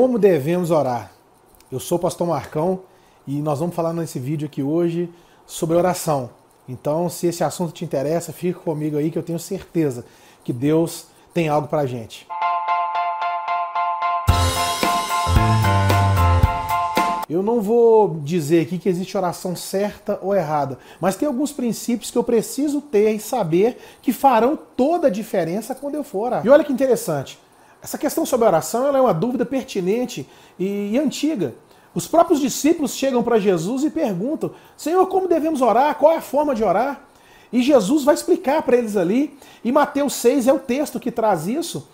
Como devemos orar? Eu sou o pastor Marcão e nós vamos falar nesse vídeo aqui hoje sobre oração. Então, se esse assunto te interessa, fica comigo aí que eu tenho certeza que Deus tem algo pra gente. Eu não vou dizer aqui que existe oração certa ou errada, mas tem alguns princípios que eu preciso ter e saber que farão toda a diferença quando eu for orar. E olha que interessante, essa questão sobre a oração é uma dúvida pertinente e, e antiga. Os próprios discípulos chegam para Jesus e perguntam: Senhor, como devemos orar? Qual é a forma de orar? E Jesus vai explicar para eles ali. E Mateus 6 é o texto que traz isso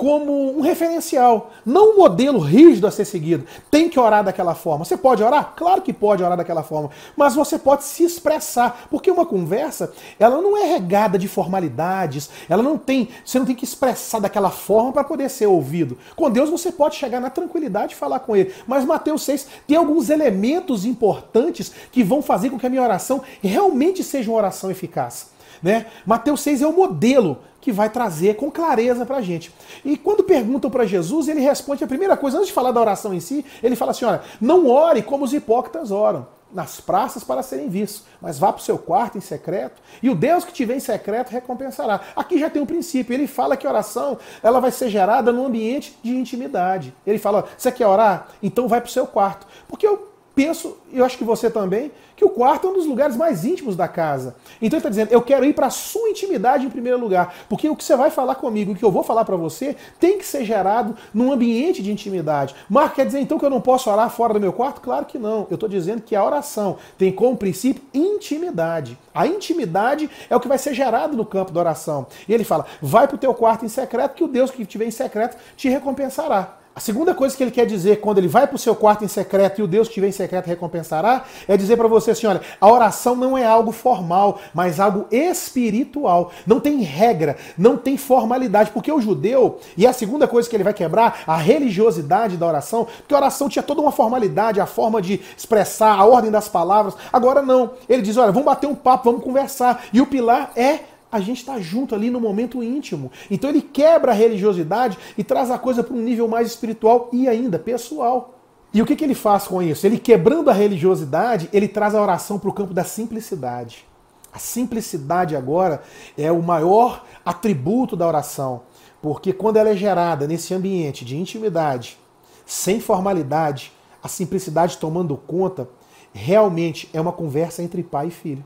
como um referencial, não um modelo rígido a ser seguido. Tem que orar daquela forma. Você pode orar? Claro que pode orar daquela forma, mas você pode se expressar, porque uma conversa, ela não é regada de formalidades, ela não tem, você não tem que expressar daquela forma para poder ser ouvido. Com Deus você pode chegar na tranquilidade e falar com ele. Mas Mateus 6 tem alguns elementos importantes que vão fazer com que a minha oração realmente seja uma oração eficaz. Né? Mateus 6 é o modelo que vai trazer com clareza para a gente. E quando perguntam para Jesus, ele responde a primeira coisa, antes de falar da oração em si, ele fala assim: olha, não ore como os hipócritas oram, nas praças para serem vistos, mas vá para o seu quarto em secreto, e o Deus que te vê em secreto recompensará. Aqui já tem um princípio, ele fala que a oração ela vai ser gerada num ambiente de intimidade. Ele fala: você quer orar? Então vai para o seu quarto. Porque eu penso, e eu acho que você também, que o quarto é um dos lugares mais íntimos da casa. Então ele está dizendo, eu quero ir para a sua intimidade em primeiro lugar, porque o que você vai falar comigo, o que eu vou falar para você, tem que ser gerado num ambiente de intimidade. Marco, quer dizer então que eu não posso orar fora do meu quarto? Claro que não. Eu estou dizendo que a oração tem como princípio intimidade. A intimidade é o que vai ser gerado no campo da oração. E ele fala, vai para o teu quarto em secreto, que o Deus que estiver em secreto te recompensará. A segunda coisa que ele quer dizer quando ele vai para o seu quarto em secreto e o Deus que vem em secreto recompensará, é dizer para você assim: olha, a oração não é algo formal, mas algo espiritual. Não tem regra, não tem formalidade, porque o judeu, e a segunda coisa que ele vai quebrar, a religiosidade da oração, porque a oração tinha toda uma formalidade, a forma de expressar, a ordem das palavras. Agora não. Ele diz: olha, vamos bater um papo, vamos conversar. E o pilar é a gente está junto ali no momento íntimo. Então ele quebra a religiosidade e traz a coisa para um nível mais espiritual e ainda pessoal. E o que, que ele faz com isso? Ele quebrando a religiosidade, ele traz a oração para o campo da simplicidade. A simplicidade agora é o maior atributo da oração, porque quando ela é gerada nesse ambiente de intimidade, sem formalidade, a simplicidade tomando conta, realmente é uma conversa entre pai e filho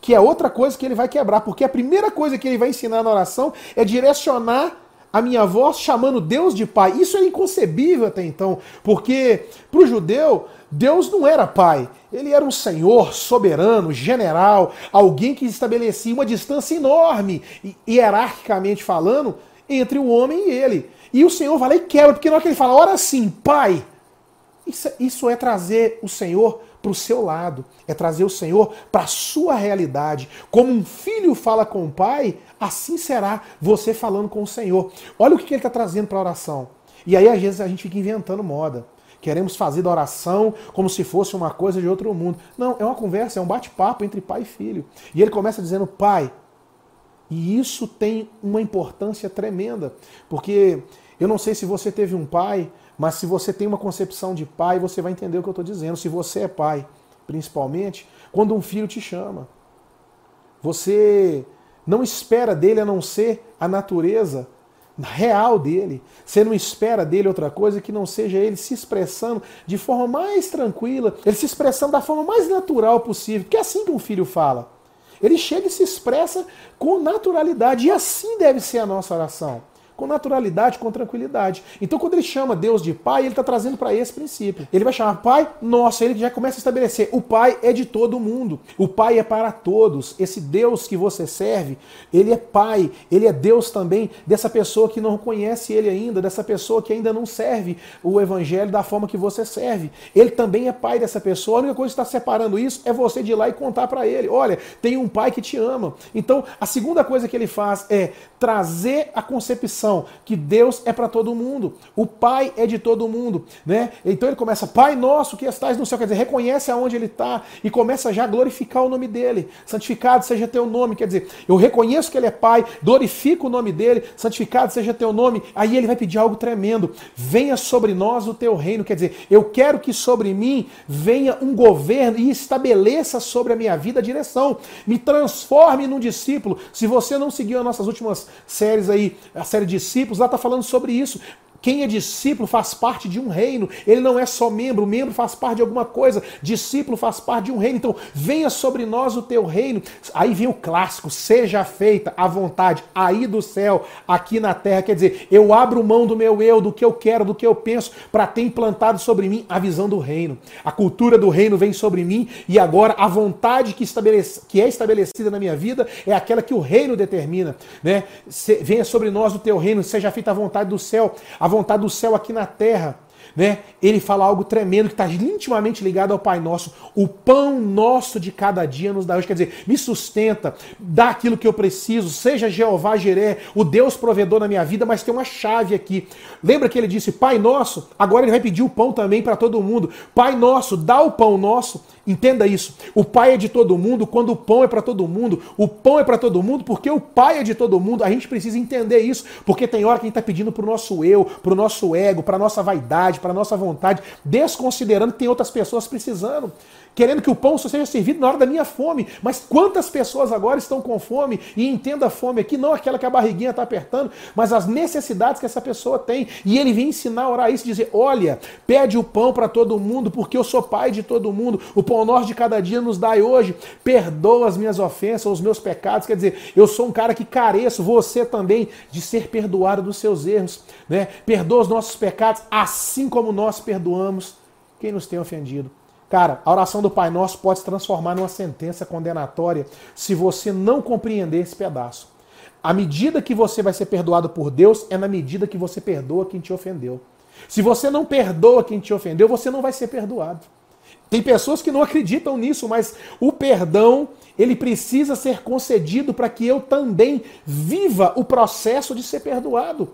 que é outra coisa que ele vai quebrar, porque a primeira coisa que ele vai ensinar na oração é direcionar a minha voz chamando Deus de Pai. Isso é inconcebível até então, porque para o judeu, Deus não era Pai. Ele era um Senhor soberano, general, alguém que estabelecia uma distância enorme, hierarquicamente falando, entre o homem e ele. E o Senhor vai lá e quebra, porque na hora que ele fala, ora sim, Pai, isso, isso é trazer o Senhor para o seu lado, é trazer o Senhor para a sua realidade. Como um filho fala com o pai, assim será você falando com o Senhor. Olha o que ele está trazendo para a oração. E aí, às vezes, a gente fica inventando moda. Queremos fazer da oração como se fosse uma coisa de outro mundo. Não, é uma conversa, é um bate-papo entre pai e filho. E ele começa dizendo, pai. E isso tem uma importância tremenda, porque eu não sei se você teve um pai mas se você tem uma concepção de pai, você vai entender o que eu estou dizendo. Se você é pai, principalmente, quando um filho te chama, você não espera dele a não ser a natureza real dele. Você não espera dele outra coisa que não seja ele se expressando de forma mais tranquila, ele se expressando da forma mais natural possível. Porque é assim que um filho fala. Ele chega e se expressa com naturalidade. E assim deve ser a nossa oração com naturalidade, com tranquilidade. Então, quando ele chama Deus de Pai, ele está trazendo para esse princípio. Ele vai chamar Pai Nosso, ele já começa a estabelecer: o Pai é de todo mundo, o Pai é para todos. Esse Deus que você serve, ele é Pai, ele é Deus também dessa pessoa que não conhece ele ainda, dessa pessoa que ainda não serve o Evangelho da forma que você serve. Ele também é Pai dessa pessoa. A única coisa que está separando isso é você de ir lá e contar para ele: olha, tem um Pai que te ama. Então, a segunda coisa que ele faz é trazer a concepção que Deus é para todo mundo, o Pai é de todo mundo, né? Então ele começa, Pai nosso que estás no céu, quer dizer, reconhece aonde ele está e começa já a glorificar o nome dele. Santificado seja teu nome, quer dizer, eu reconheço que ele é Pai, glorifico o nome dele, santificado seja teu nome. Aí ele vai pedir algo tremendo: venha sobre nós o teu reino, quer dizer, eu quero que sobre mim venha um governo e estabeleça sobre a minha vida a direção, me transforme num discípulo. Se você não seguiu as nossas últimas séries aí, a série de discípulos, lá está falando sobre isso. Quem é discípulo faz parte de um reino. Ele não é só membro, membro faz parte de alguma coisa. Discípulo faz parte de um reino. Então, venha sobre nós o teu reino. Aí vem o clássico: seja feita a vontade aí do céu, aqui na terra. Quer dizer, eu abro mão do meu eu, do que eu quero, do que eu penso, para ter implantado sobre mim a visão do reino. A cultura do reino vem sobre mim e agora a vontade que, estabelece, que é estabelecida na minha vida é aquela que o reino determina. Né? venha sobre nós o teu reino, seja feita a vontade do céu. A vontade do céu aqui na terra né? Ele fala algo tremendo que está intimamente ligado ao Pai Nosso. O pão nosso de cada dia nos dá hoje. Quer dizer, me sustenta, dá aquilo que eu preciso, seja Jeová Jiré, o Deus provedor na minha vida, mas tem uma chave aqui. Lembra que ele disse, Pai Nosso? Agora ele vai pedir o pão também para todo mundo. Pai Nosso, dá o pão nosso. Entenda isso. O Pai é de todo mundo quando o pão é para todo mundo. O pão é para todo mundo porque o Pai é de todo mundo. A gente precisa entender isso, porque tem hora que a gente está pedindo para o nosso eu, para o nosso ego, para nossa vaidade, para nossa vontade, desconsiderando que tem outras pessoas precisando querendo que o pão só seja servido na hora da minha fome. Mas quantas pessoas agora estão com fome? E entenda a fome aqui, não aquela que a barriguinha está apertando, mas as necessidades que essa pessoa tem. E ele vem ensinar a orar isso, dizer: olha, pede o pão para todo mundo, porque eu sou pai de todo mundo. O pão nosso de cada dia nos dai hoje. Perdoa as minhas ofensas, os meus pecados. Quer dizer, eu sou um cara que careço, você também, de ser perdoado dos seus erros. Né? Perdoa os nossos pecados, assim como nós perdoamos quem nos tem ofendido. Cara, a oração do Pai Nosso pode se transformar numa sentença condenatória se você não compreender esse pedaço. A medida que você vai ser perdoado por Deus é na medida que você perdoa quem te ofendeu. Se você não perdoa quem te ofendeu, você não vai ser perdoado. Tem pessoas que não acreditam nisso, mas o perdão, ele precisa ser concedido para que eu também viva o processo de ser perdoado.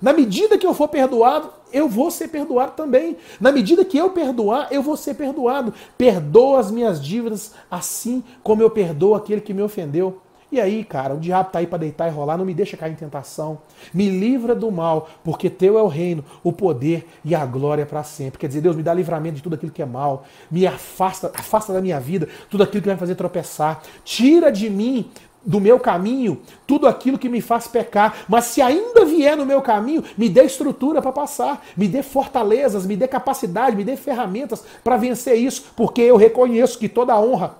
Na medida que eu for perdoado, eu vou ser perdoado também. Na medida que eu perdoar, eu vou ser perdoado. Perdoa as minhas dívidas assim como eu perdoo aquele que me ofendeu. E aí, cara, o diabo tá aí para deitar e rolar, não me deixa cair em tentação. Me livra do mal, porque teu é o reino, o poder e a glória para sempre. Quer dizer, Deus me dá livramento de tudo aquilo que é mal, me afasta, afasta da minha vida tudo aquilo que vai fazer tropeçar. Tira de mim do meu caminho tudo aquilo que me faz pecar, mas se ainda vier no meu caminho, me dê estrutura para passar, me dê fortalezas, me dê capacidade, me dê ferramentas para vencer isso, porque eu reconheço que toda honra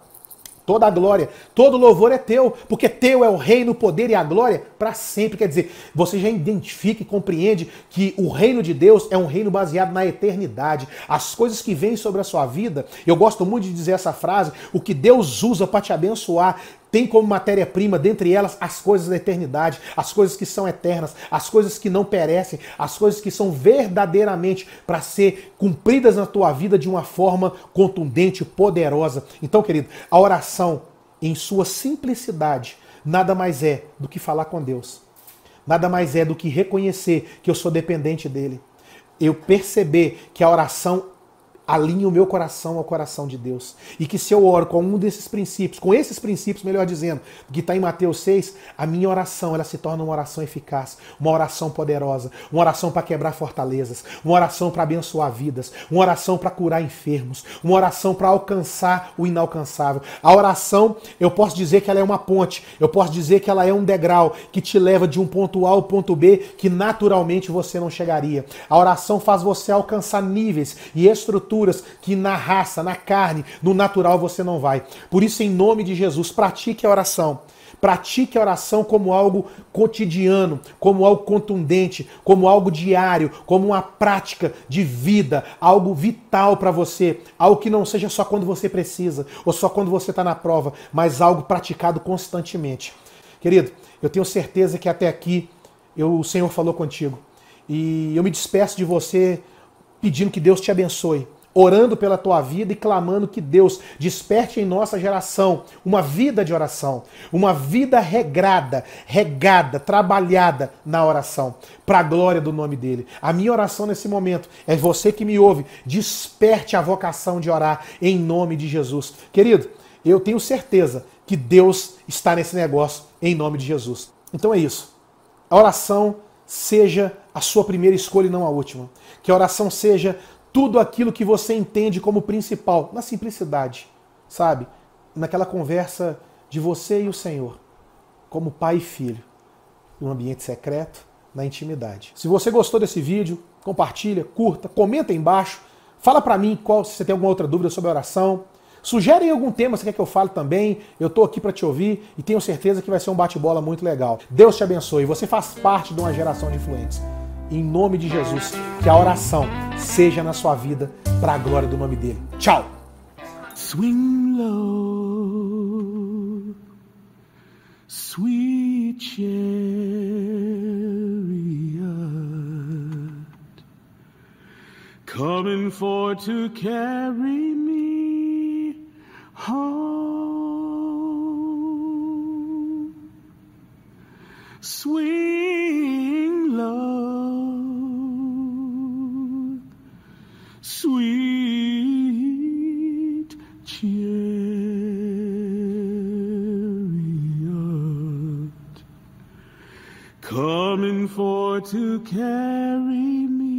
Toda a glória, todo louvor é teu, porque teu é o reino, o poder e a glória para sempre. Quer dizer, você já identifica e compreende que o reino de Deus é um reino baseado na eternidade. As coisas que vêm sobre a sua vida, eu gosto muito de dizer essa frase: o que Deus usa para te abençoar tem como matéria-prima, dentre elas, as coisas da eternidade, as coisas que são eternas, as coisas que não perecem, as coisas que são verdadeiramente para ser cumpridas na tua vida de uma forma contundente, poderosa. Então, querido, a oração, em sua simplicidade, nada mais é do que falar com Deus. Nada mais é do que reconhecer que eu sou dependente dele. Eu perceber que a oração alinhe o meu coração ao coração de Deus. E que se eu oro com um desses princípios, com esses princípios, melhor dizendo, que está em Mateus 6, a minha oração ela se torna uma oração eficaz, uma oração poderosa, uma oração para quebrar fortalezas, uma oração para abençoar vidas, uma oração para curar enfermos, uma oração para alcançar o inalcançável. A oração, eu posso dizer que ela é uma ponte, eu posso dizer que ela é um degrau que te leva de um ponto A ao ponto B que naturalmente você não chegaria. A oração faz você alcançar níveis e estruturas que na raça, na carne, no natural você não vai. Por isso, em nome de Jesus, pratique a oração. Pratique a oração como algo cotidiano, como algo contundente, como algo diário, como uma prática de vida, algo vital para você, algo que não seja só quando você precisa ou só quando você está na prova, mas algo praticado constantemente. Querido, eu tenho certeza que até aqui eu, o Senhor falou contigo e eu me despeço de você pedindo que Deus te abençoe orando pela tua vida e clamando que Deus desperte em nossa geração uma vida de oração, uma vida regrada, regada, trabalhada na oração, para a glória do nome dele. A minha oração nesse momento é você que me ouve, desperte a vocação de orar em nome de Jesus. Querido, eu tenho certeza que Deus está nesse negócio em nome de Jesus. Então é isso. A oração seja a sua primeira escolha e não a última. Que a oração seja tudo aquilo que você entende como principal, na simplicidade, sabe? Naquela conversa de você e o Senhor, como pai e filho, no ambiente secreto, na intimidade. Se você gostou desse vídeo, compartilha, curta, comenta aí embaixo, fala para mim qual se você tem alguma outra dúvida sobre oração. Sugere algum tema que você quer que eu fale também. Eu estou aqui para te ouvir e tenho certeza que vai ser um bate-bola muito legal. Deus te abençoe. Você faz parte de uma geração de influentes em nome de Jesus, que a oração seja na sua vida para a glória do nome dele. Tchau. Swing low, sweet chariot, coming for to carry me home. Sweet chariot coming for to carry me